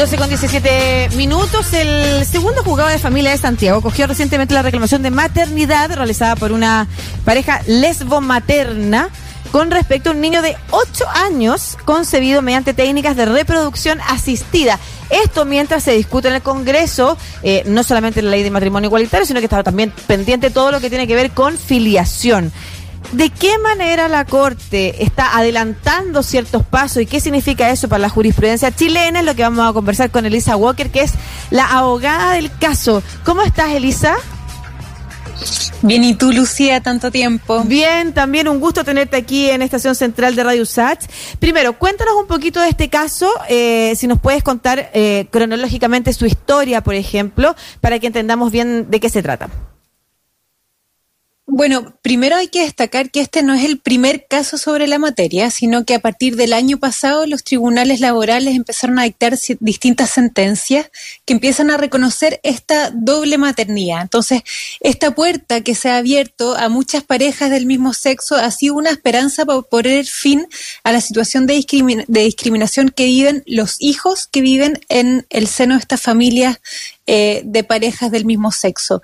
12 con 17 minutos. El segundo juzgado de familia de Santiago cogió recientemente la reclamación de maternidad realizada por una pareja lesbo-materna con respecto a un niño de 8 años concebido mediante técnicas de reproducción asistida. Esto mientras se discute en el Congreso, eh, no solamente la ley de matrimonio igualitario, sino que está también pendiente todo lo que tiene que ver con filiación. ¿De qué manera la Corte está adelantando ciertos pasos y qué significa eso para la jurisprudencia chilena? Es lo que vamos a conversar con Elisa Walker, que es la abogada del caso. ¿Cómo estás, Elisa? Bien, ¿y tú, Lucía, tanto tiempo? Bien, también un gusto tenerte aquí en Estación Central de Radio Sats. Primero, cuéntanos un poquito de este caso, eh, si nos puedes contar eh, cronológicamente su historia, por ejemplo, para que entendamos bien de qué se trata. Bueno, primero hay que destacar que este no es el primer caso sobre la materia, sino que a partir del año pasado los tribunales laborales empezaron a dictar distintas sentencias que empiezan a reconocer esta doble maternidad. Entonces, esta puerta que se ha abierto a muchas parejas del mismo sexo ha sido una esperanza para poner fin a la situación de, discriminación que viven los hijos que viven en el seno de estas familias eh, de parejas del mismo sexo.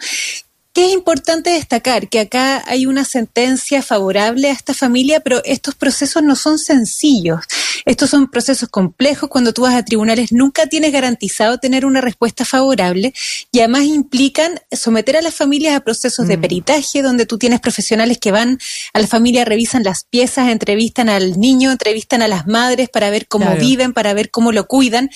¿Qué es importante destacar? Que acá hay una sentencia favorable a esta familia, pero estos procesos no son sencillos. Estos son procesos complejos. Cuando tú vas a tribunales nunca tienes garantizado tener una respuesta favorable y además implican someter a las familias a procesos de mm. peritaje donde tú tienes profesionales que van a la familia, revisan las piezas, entrevistan al niño, entrevistan a las madres para ver cómo viven, para ver cómo lo cuidan.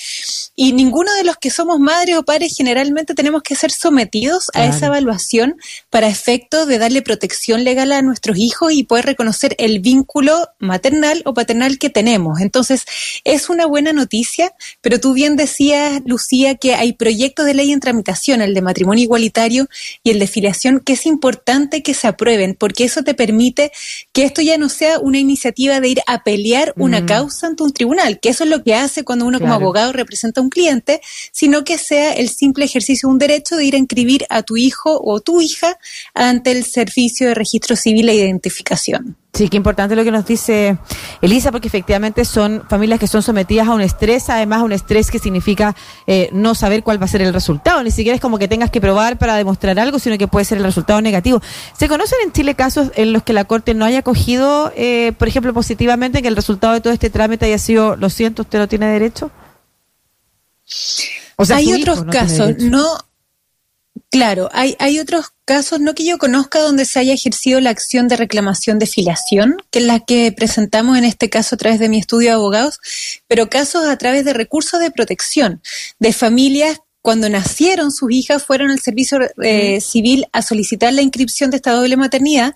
Y ninguno de los que somos madres o padres generalmente tenemos que ser sometidos a esa evaluación para efecto de darle protección legal a nuestros hijos y poder reconocer el vínculo maternal o paternal que tenemos. Entonces, es una buena noticia, pero tú bien decías, Lucía, que hay proyectos de ley en tramitación, el de matrimonio igualitario y el de filiación, que es importante que se aprueben, porque eso te permite que esto ya no sea una iniciativa de ir a pelear una mm. causa ante un tribunal, que eso es lo que hace cuando uno como abogado representa a un cliente, sino que sea el simple ejercicio de un derecho de ir a inscribir a tu hijo o tu hija ante el Servicio de Registro Civil e Identificación. Sí, qué importante lo que nos dice Elisa, porque efectivamente son familias que son sometidas a un estrés, además un estrés que significa eh, no saber cuál va a ser el resultado, ni siquiera es como que tengas que probar para demostrar algo, sino que puede ser el resultado negativo. ¿Se conocen en Chile casos en los que la Corte no haya cogido, eh, por ejemplo, positivamente que el resultado de todo este trámite haya sido, lo siento, usted no tiene derecho? O sea, Hay otros casos, no Claro, hay, hay otros casos, no que yo conozca, donde se haya ejercido la acción de reclamación de filiación, que es la que presentamos en este caso a través de mi estudio de abogados, pero casos a través de recursos de protección de familias cuando nacieron sus hijas fueron al servicio eh, civil a solicitar la inscripción de esta doble maternidad.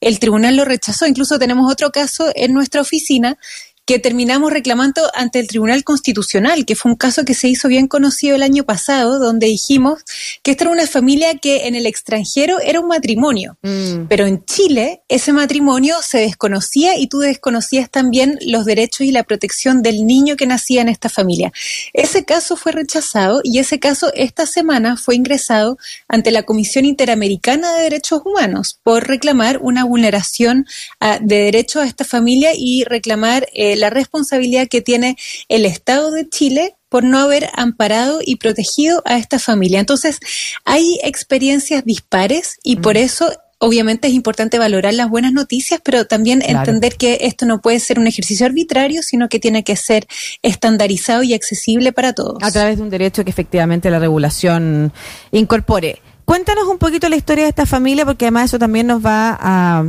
El tribunal lo rechazó. Incluso tenemos otro caso en nuestra oficina que terminamos reclamando ante el Tribunal Constitucional, que fue un caso que se hizo bien conocido el año pasado, donde dijimos que esta era una familia que en el extranjero era un matrimonio, mm. pero en Chile ese matrimonio se desconocía y tú desconocías también los derechos y la protección del niño que nacía en esta familia. Ese caso fue rechazado y ese caso esta semana fue ingresado ante la Comisión Interamericana de Derechos Humanos por reclamar una vulneración ah, de derechos a esta familia y reclamar eh, la responsabilidad que tiene el Estado de Chile por no haber amparado y protegido a esta familia. Entonces, hay experiencias dispares y por mm. eso obviamente es importante valorar las buenas noticias, pero también entender que esto no puede ser un ejercicio arbitrario, sino que tiene que ser estandarizado y accesible para todos. A través de un derecho que efectivamente la regulación incorpore. Cuéntanos un poquito la historia de esta familia, porque además eso también nos va a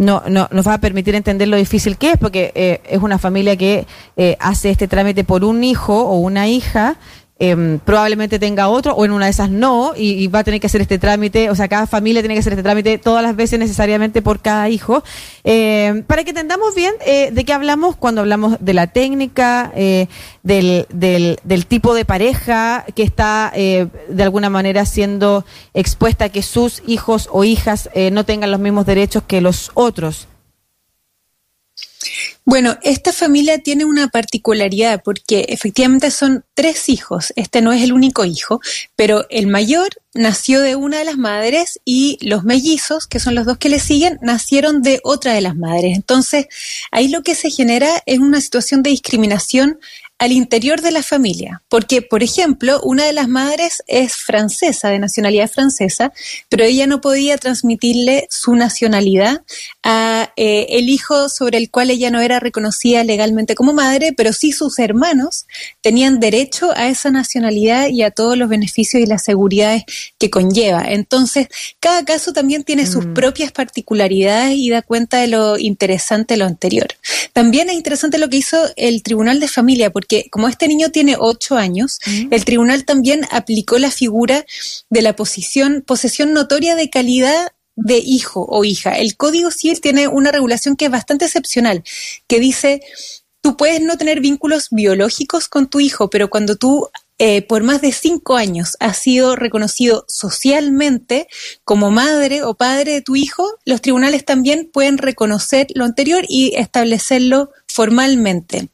no, no nos va a permitir entender lo difícil que es, porque eh, es una familia que eh, hace este trámite por un hijo o una hija Em, probablemente tenga otro o en una de esas no y, va a tener que hacer este trámite, o sea, cada familia tiene que hacer este trámite todas las veces necesariamente por cada hijo. Em, para que entendamos bien eh, de qué hablamos cuando hablamos de la técnica, eh, del, del, del, tipo de pareja que está eh, de alguna manera siendo expuesta a que sus hijos o hijas no tengan los mismos derechos que los otros. Bueno, esta familia tiene una particularidad porque efectivamente son tres hijos. Este no es el único hijo, pero el mayor nació de una de las madres y los mellizos, que son los dos que le siguen, nacieron de otra de las madres. Entonces, ahí lo que se genera es una situación de discriminación al interior de la familia. Porque, por ejemplo, una de las madres es francesa, de nacionalidad francesa, pero ella no podía transmitirle su nacionalidad a eh, el hijo sobre el cual ella no era reconocida legalmente como madre, pero sí sus hermanos tenían derecho a esa nacionalidad y a todos los beneficios y las seguridades que conlleva. Entonces, cada caso también tiene sus mm. propias particularidades y da cuenta de lo interesante lo anterior. También es interesante lo que hizo el Tribunal de Familia, porque como este niño tiene ocho años, mm. el tribunal también aplicó la figura de la posición, posesión notoria de calidad de hijo o hija. El Código Civil tiene una regulación que es bastante excepcional, que dice, tú puedes no tener vínculos biológicos con tu hijo, pero cuando tú eh, por más de cinco años has sido reconocido socialmente como madre o padre de tu hijo, los tribunales también pueden reconocer lo anterior y establecerlo formalmente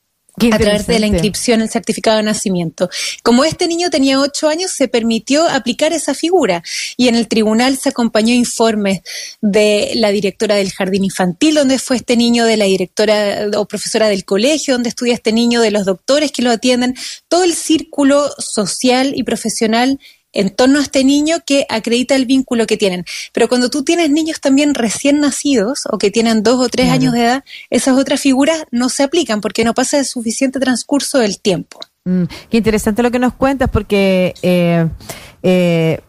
a través de la inscripción el certificado de nacimiento. Como este niño tenía ocho años, se permitió aplicar esa figura y en el tribunal se acompañó informes de la directora del jardín infantil, donde fue este niño, de la directora o profesora del colegio, donde estudia este niño, de los doctores que lo atienden, todo el círculo social y profesional en torno a este niño que acredita el vínculo que tienen. Pero cuando tú tienes niños también recién nacidos o que tienen dos o tres años de edad, esas otras figuras no se aplican porque no pasa el suficiente transcurso del tiempo. Mm, qué interesante lo que nos cuentas porque eh, eh,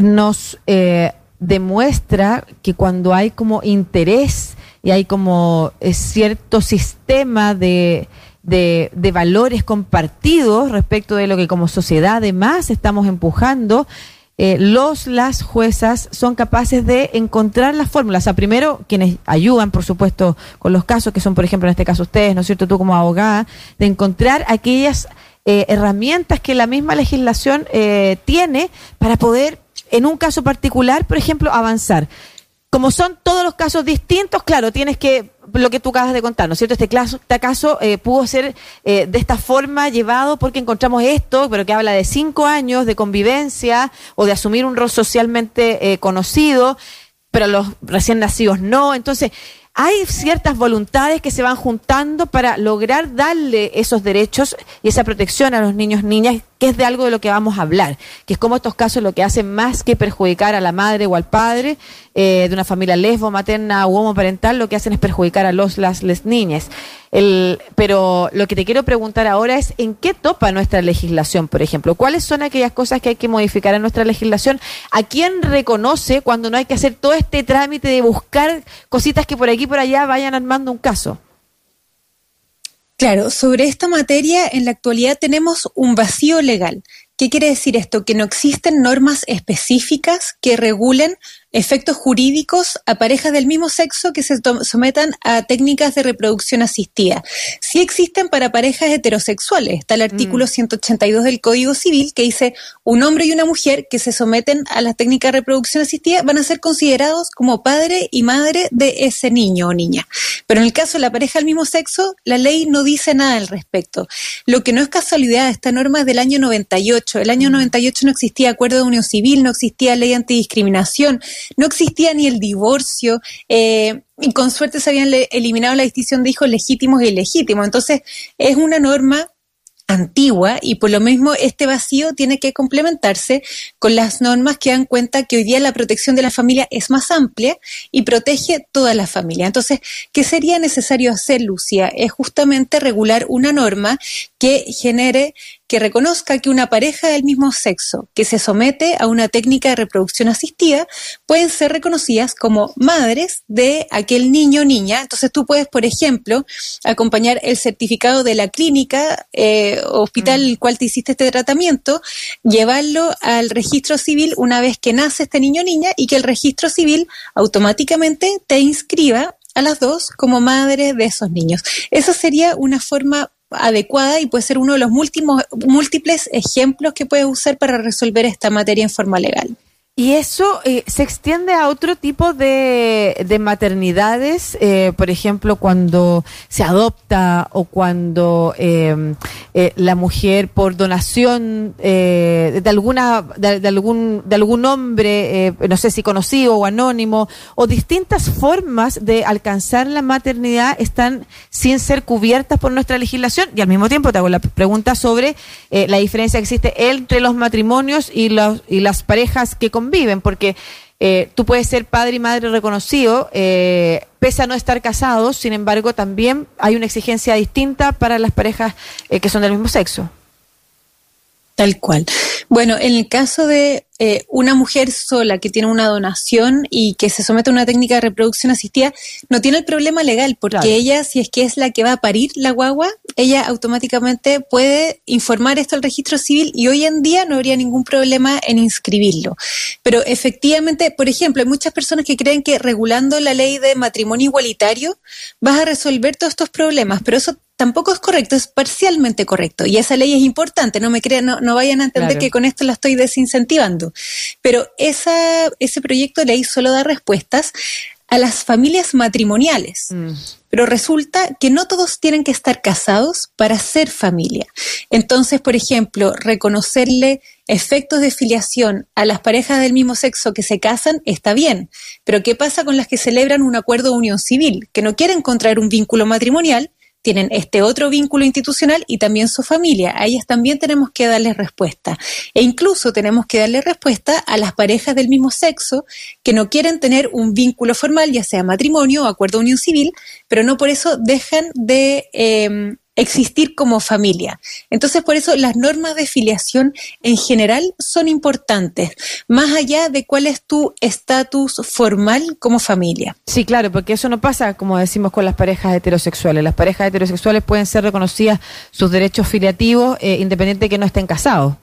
nos eh, demuestra que cuando hay como interés y hay como cierto sistema de de, de, valores compartidos respecto de lo que como sociedad además estamos empujando, eh, los, las juezas son capaces de encontrar las fórmulas. O sea, primero, quienes ayudan, por supuesto, con los casos, que son, por ejemplo, en este caso ustedes, ¿no es cierto?, tú como abogada, de encontrar aquellas eh, herramientas que la misma legislación eh, tiene para poder, en un caso particular, por ejemplo, avanzar. Como son todos los casos distintos, claro, tienes que lo que tú acabas de contar, ¿no es cierto? Este, caso, este caso eh, pudo ser eh, de esta forma llevado porque encontramos esto, pero que habla de cinco años de convivencia o de asumir un rol socialmente eh, conocido, pero los recién nacidos no. Entonces, hay ciertas voluntades que se van juntando para lograr darle esos derechos y esa protección a los niños, niñas que es de algo de lo que vamos a hablar, que es como estos casos lo que hacen más que perjudicar a la madre o al padre eh, de una familia lesbo, materna u homoparental, lo que hacen es perjudicar a los, las, les niñas. Pero lo que te quiero preguntar ahora es en qué topa nuestra legislación, por ejemplo. ¿Cuáles son aquellas cosas que hay que modificar en nuestra legislación? ¿A quién reconoce cuando no hay que hacer todo este trámite de buscar cositas que por aquí y por allá vayan armando un caso? Claro, sobre esta materia en la actualidad tenemos un vacío legal. ¿Qué quiere decir esto? Que no existen normas específicas que regulen efectos jurídicos a parejas del mismo sexo que se sometan a técnicas de reproducción asistida. Sí existen para parejas heterosexuales. Está el artículo 182 mm. del Código Civil que dice un hombre y una mujer que se someten a las técnicas de reproducción asistida van a ser considerados como padre y madre de ese niño o niña. Pero en el caso de la pareja del mismo sexo, la ley no dice nada al respecto. Lo que no es casualidad, esta norma es del año 98. El año 98 mm. no existía acuerdo de unión civil, no existía ley antidiscriminación no existía ni el divorcio, eh, y con suerte se habían eliminado la distinción de hijos legítimos e ilegítimos. Entonces, es una norma antigua y por lo mismo este vacío tiene que complementarse con las normas que dan cuenta que hoy día la protección de la familia es más amplia y protege toda la familia. Entonces, ¿qué sería necesario hacer, Lucia? Es justamente regular una norma que genere que reconozca que una pareja del mismo sexo que se somete a una técnica de reproducción asistida pueden ser reconocidas como madres de aquel niño o niña. Entonces tú puedes, por ejemplo, acompañar el certificado de la clínica eh, hospital en mm. el cual te hiciste este tratamiento, llevarlo al registro civil una vez que nace este niño o niña y que el registro civil automáticamente te inscriba a las dos como madre de esos niños. Esa sería una forma adecuada y puede ser uno de los múltiples ejemplos que puedes usar para resolver esta materia en forma legal. Y eso eh, se extiende a otro tipo de, de maternidades, eh, por ejemplo, cuando se adopta o cuando eh, la mujer por donación de alguna de, algún de algún hombre, no sé si conocido o anónimo, o distintas formas de alcanzar la maternidad están sin ser cubiertas por nuestra legislación. Y al mismo tiempo te hago la pregunta sobre la diferencia que existe entre los matrimonios y los y las parejas que viven, porque eh, tú puedes ser padre y madre reconocido, eh, pese a no estar casados, sin embargo, también hay una exigencia distinta para las parejas eh, que son del mismo sexo. Tal cual. Bueno, en el caso de eh, una mujer sola que tiene una donación y que se somete a una técnica de reproducción asistida, no tiene el problema legal, porque ella, si es que es la que va a parir la guagua, ella automáticamente puede informar esto al registro civil y hoy en día no habría ningún problema en inscribirlo. Pero efectivamente, por ejemplo, hay muchas personas que creen que regulando la ley de matrimonio igualitario vas a resolver todos estos problemas, pero eso tampoco es correcto, es parcialmente correcto. Y esa ley es importante, no me crean, no, vayan a entender que con esto la estoy desincentivando. Pero esa, ese proyecto de ley solo da respuestas a las familias matrimoniales. Mm. Pero resulta que no todos tienen que estar casados para ser familia. Entonces, por ejemplo, reconocerle efectos de filiación a las parejas del mismo sexo que se casan está bien. Pero ¿qué pasa con las que celebran un acuerdo de unión civil, que no quieren contraer un vínculo matrimonial, tienen este otro vínculo institucional y también su familia. A ellas también tenemos que darles respuesta. E incluso tenemos que darle respuesta a las parejas del mismo sexo que no quieren tener un vínculo formal, ya sea matrimonio o acuerdo de unión civil, pero no por eso dejan de em, existir como familia. Entonces, por eso las normas de filiación en general son importantes, más allá de cuál es tu estatus formal como familia. Sí, claro, porque eso no pasa, como decimos, con las parejas heterosexuales. Las parejas heterosexuales pueden ser reconocidas sus derechos filiativos eh, independiente de que no estén casados.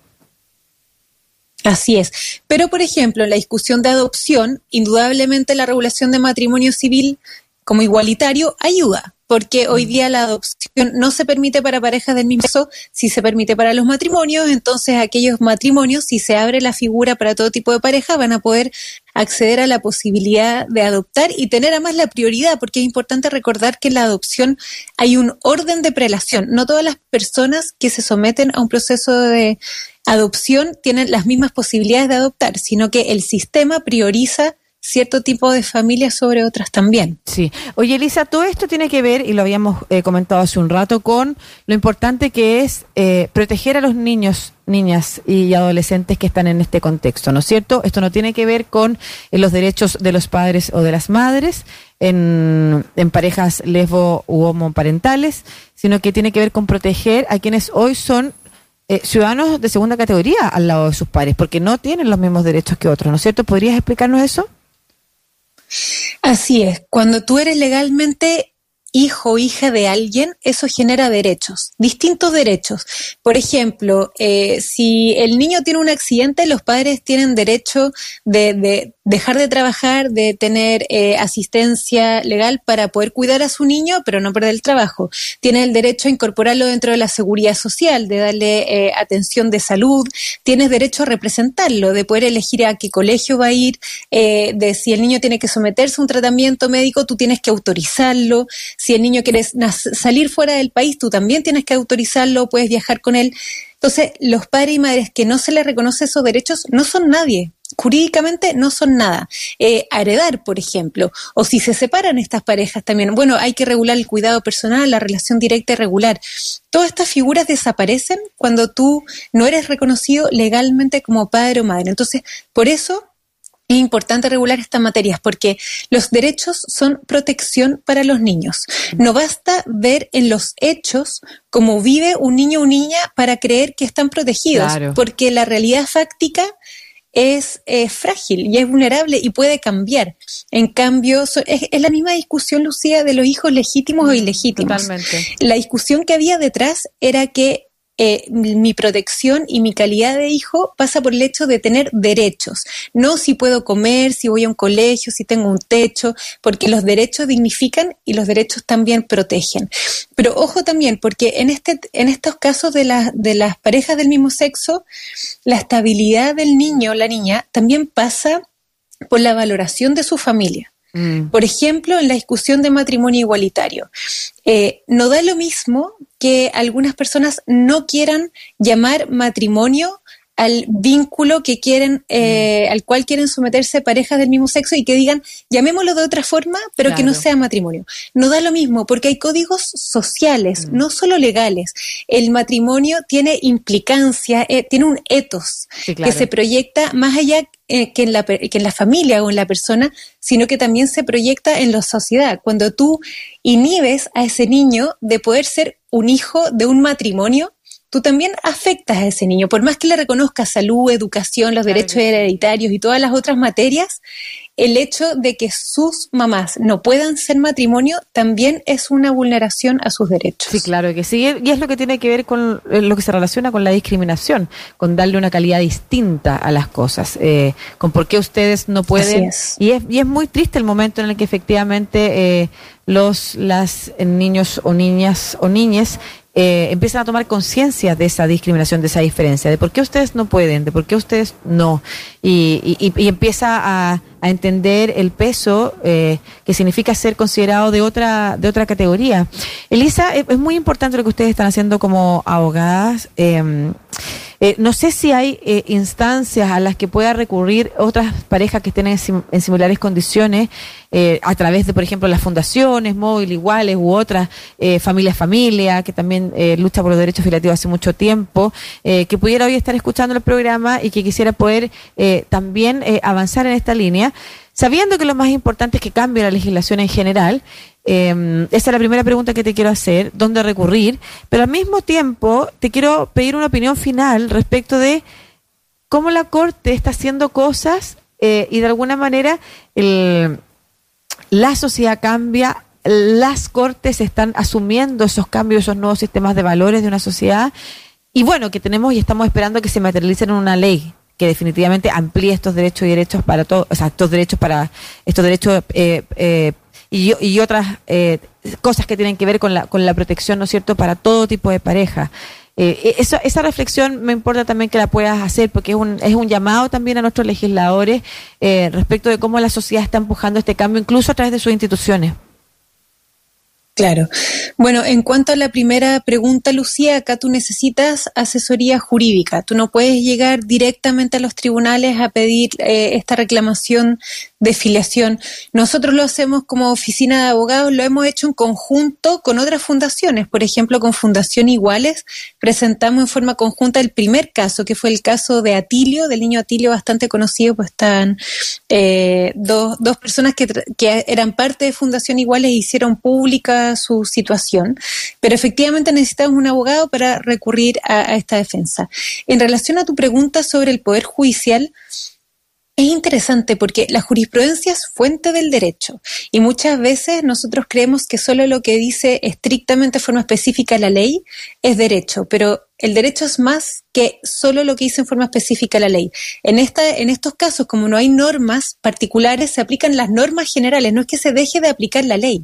Así es. Pero, por ejemplo, en la discusión de adopción, indudablemente la regulación de matrimonio civil como igualitario ayuda, porque hoy mm. día la adopción no se permite para parejas del mismo sexo, si se permite para los matrimonios, entonces aquellos matrimonios, si se abre la figura para todo tipo de pareja, van a poder acceder a la posibilidad de adoptar y tener además la prioridad, porque es importante recordar que en la adopción hay un orden de prelación. No todas las personas que se someten a un proceso de adopción tienen las mismas posibilidades de adoptar, sino que el sistema prioriza cierto tipo de familias sobre otras también. Sí. Oye, Elisa, todo esto tiene que ver, y lo habíamos eh, comentado hace un rato, con lo importante que es eh, proteger a los niños, niñas y adolescentes que están en este contexto, ¿no es cierto? Esto no tiene que ver con eh, los derechos de los padres o de las madres en, parejas lesbo u homoparentales, sino que tiene que ver con proteger a quienes hoy son ciudadanos de segunda categoría al lado de sus padres, porque no tienen los mismos derechos que otros, ¿no es cierto? ¿Podrías explicarnos eso? Así es, cuando tú eres legalmente hijo o hija de alguien, eso genera derechos, distintos derechos. Por ejemplo, eh, si el niño tiene un accidente, los padres tienen derecho de, dejar de trabajar, de tener eh, asistencia legal para poder cuidar a su niño, pero no perder el trabajo. Tiene el derecho a incorporarlo dentro de la seguridad social, de darle eh, atención de salud. Tienes derecho a representarlo, de poder elegir a qué colegio va a ir, de si el niño tiene que someterse a un tratamiento médico, tú tienes que autorizarlo si el niño quiere salir fuera del país, tú también tienes que autorizarlo, puedes viajar con él. Entonces, los padres y madres que no se les reconoce esos derechos no son nadie. Jurídicamente no son nada. Eh, heredar, por ejemplo, o si se separan estas parejas también, bueno, hay que regular el cuidado personal, la relación directa y regular. Todas estas figuras desaparecen cuando tú no eres reconocido legalmente como padre o madre. Entonces, por eso es importante regular estas materias porque los derechos son protección para los niños. No basta ver en los hechos cómo vive un niño o niña para creer que están protegidos, porque la realidad fáctica es eh, frágil y es vulnerable y puede cambiar. En cambio, es, la misma discusión, Lucía, de los hijos legítimos o ilegítimos. Totalmente. La discusión que había detrás era que eh, mi protección y mi calidad de hijo pasa por el hecho de tener derechos, no si puedo comer, si voy a un colegio, si tengo un techo, porque los derechos dignifican y los derechos también protegen. Pero ojo también, porque en, este, en estos casos de, de las parejas del mismo sexo, la estabilidad del niño o la niña también pasa por la valoración de su familia. Mm. Por ejemplo, en la discusión de matrimonio igualitario. Eh, no da lo mismo que algunas personas no quieran llamar matrimonio al vínculo que quieren, eh, mm. al cual quieren someterse parejas del mismo sexo y que digan, llamémoslo de otra forma, pero que no sea matrimonio. No da lo mismo, porque hay códigos sociales, mm. no solo legales. El matrimonio tiene implicancia, eh, tiene un etos que se proyecta más allá eh, que, en la, que en la familia o en la persona, sino que también se proyecta en la sociedad. Cuando tú inhibes a ese niño de poder ser un hijo de un matrimonio, tú también afectas a ese niño. Por más que le reconozcas salud, educación, los derechos hereditarios y todas las otras materias, el hecho de que sus mamás no puedan ser matrimonio también es una vulneración a sus derechos. Sí, claro que sí. Y es lo que tiene que ver con eh, lo que se relaciona con la discriminación, con darle una calidad distinta a las cosas, eh, con por qué ustedes no pueden. Y, es, y es muy triste el momento en el que efectivamente eh, los las niños o niñas o niñes eh, empiezan a tomar conciencia de esa discriminación, de esa diferencia, de por qué ustedes no pueden, de por qué ustedes no, y, y, empieza a, a, entender el peso eh, que significa ser considerado de otra, de otra categoría. Elisa, es, muy importante lo que ustedes están haciendo como abogadas. Eh, eh, no sé si hay eh, instancias a las que pueda recurrir otras parejas que estén en, similares condiciones eh, a través de, por ejemplo, las fundaciones, móvil iguales u otras, Familia Familia, que también lucha por los derechos filiativos hace mucho tiempo, que pudiera hoy estar escuchando el programa y que quisiera poder también avanzar en esta línea sabiendo que lo más importante es que cambie la legislación en general eh, esa es la primera pregunta que te quiero hacer, ¿dónde recurrir? Pero al mismo tiempo te quiero pedir una opinión final respecto de cómo la Corte está haciendo cosas eh, y de alguna manera la sociedad cambia, las Cortes están asumiendo esos cambios, esos nuevos sistemas de valores de una sociedad y bueno, que tenemos y estamos esperando que se materialicen en una ley que definitivamente amplíe estos derechos y derechos para todos, o sea, estos derechos para estos derechos eh, eh, y, otras eh, cosas que tienen que ver con la, con la protección, ¿no es cierto?, para todo tipo de pareja. Eh, e, esa, esa reflexión me importa también que la puedas hacer porque es un, es un llamado también a nuestros legisladores eh, respecto de cómo la sociedad está empujando este cambio, incluso a través de sus instituciones. Claro. Bueno, en cuanto a la primera pregunta, Lucía, acá tú necesitas asesoría jurídica. Tú no puedes llegar directamente a los tribunales a pedir eh, esta reclamación de filiación. Nosotros lo hacemos como oficina de abogados, lo hemos hecho en conjunto con otras fundaciones. Por ejemplo, con Fundación Iguales presentamos en forma conjunta el primer caso, que fue el caso de Atilio, del niño Atilio bastante conocido, pues están eh, dos, dos personas que, que eran parte de Fundación Iguales e hicieron pública su situación, pero efectivamente necesitamos un abogado para recurrir a, esta defensa. En relación a tu pregunta sobre el Poder Judicial, es interesante porque la jurisprudencia es fuente del derecho y muchas veces nosotros creemos que solo lo que dice estrictamente de forma específica la ley es derecho, pero el derecho es más que solo lo que dice en forma específica la ley. En, esta, en estos casos, como no hay normas particulares, se aplican las normas generales. No es que se deje de aplicar la ley,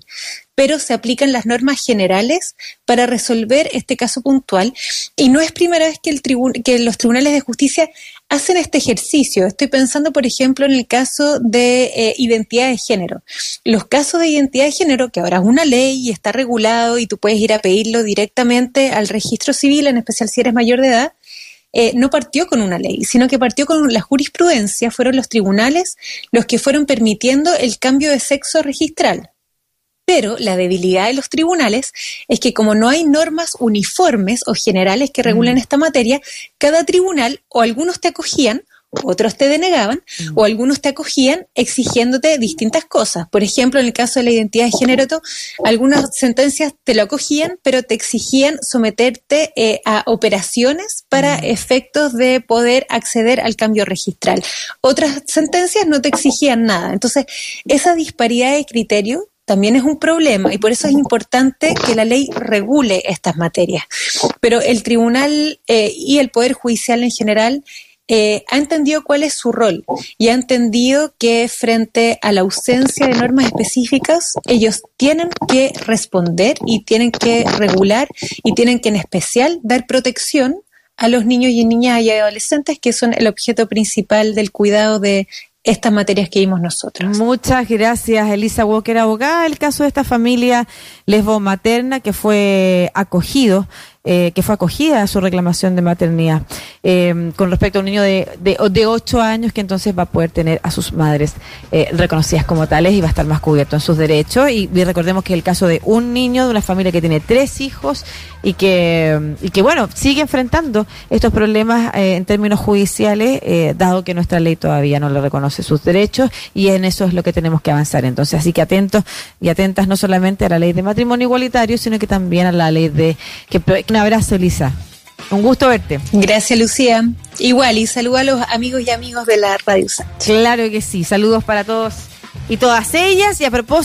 pero se aplican las normas generales para resolver este caso puntual. Y no es primera vez que, el que los tribunales de justicia hacen este ejercicio. Estoy pensando, por ejemplo, en el caso de eh, identidad de género. Los casos de identidad de género, que ahora es una ley y está regulado y tú puedes ir a pedirlo directamente al registro civil, en especial si eres mayor de edad, eh, no partió con una ley, sino que partió con la jurisprudencia, fueron los tribunales los que fueron permitiendo el cambio de sexo registral. Pero la debilidad de los tribunales es que como no hay normas uniformes o generales que regulen mm. esta materia, cada tribunal o algunos te acogían otros te denegaban mm. o algunos te acogían exigiéndote distintas cosas. Por ejemplo, en el caso de la identidad de género, algunas sentencias te lo acogían, pero te exigían someterte eh, a operaciones para mm. efectos de poder acceder al cambio registral. Otras sentencias no te exigían nada. Entonces, esa disparidad de criterio también es un problema y por eso es importante que la ley regule estas materias. Pero el tribunal eh, y el Poder Judicial en general eh, ha entendido cuál es su rol y ha entendido que frente a la ausencia de normas específicas, ellos tienen que responder y tienen que regular y tienen que en especial dar protección a los niños y niñas y adolescentes que son el objeto principal del cuidado de estas materias que vimos nosotros. Muchas gracias, Elisa Walker, abogada. El caso de esta familia lesbo materna que fue acogido eh, que fue acogida a su reclamación de maternidad eh, con respecto a un niño de, de, de, 8 años que entonces va a poder tener a sus madres eh, reconocidas como tales y va a estar más cubierto en sus derechos. Y, recordemos que el caso de un niño de una familia que tiene tres hijos y que, y que bueno, sigue enfrentando estos problemas eh, en términos judiciales, eh, dado que nuestra ley todavía no le reconoce sus derechos y en eso es lo que tenemos que avanzar. Entonces, así que atentos y atentas no solamente a la ley de matrimonio igualitario, sino que también a la ley de que un abrazo, Elisa. Un gusto verte. Gracias, Lucía. Igual, y saludo a los amigos y amigos de la Radio Sánchez. Claro que sí. Saludos para todos y todas ellas. Y a propósito,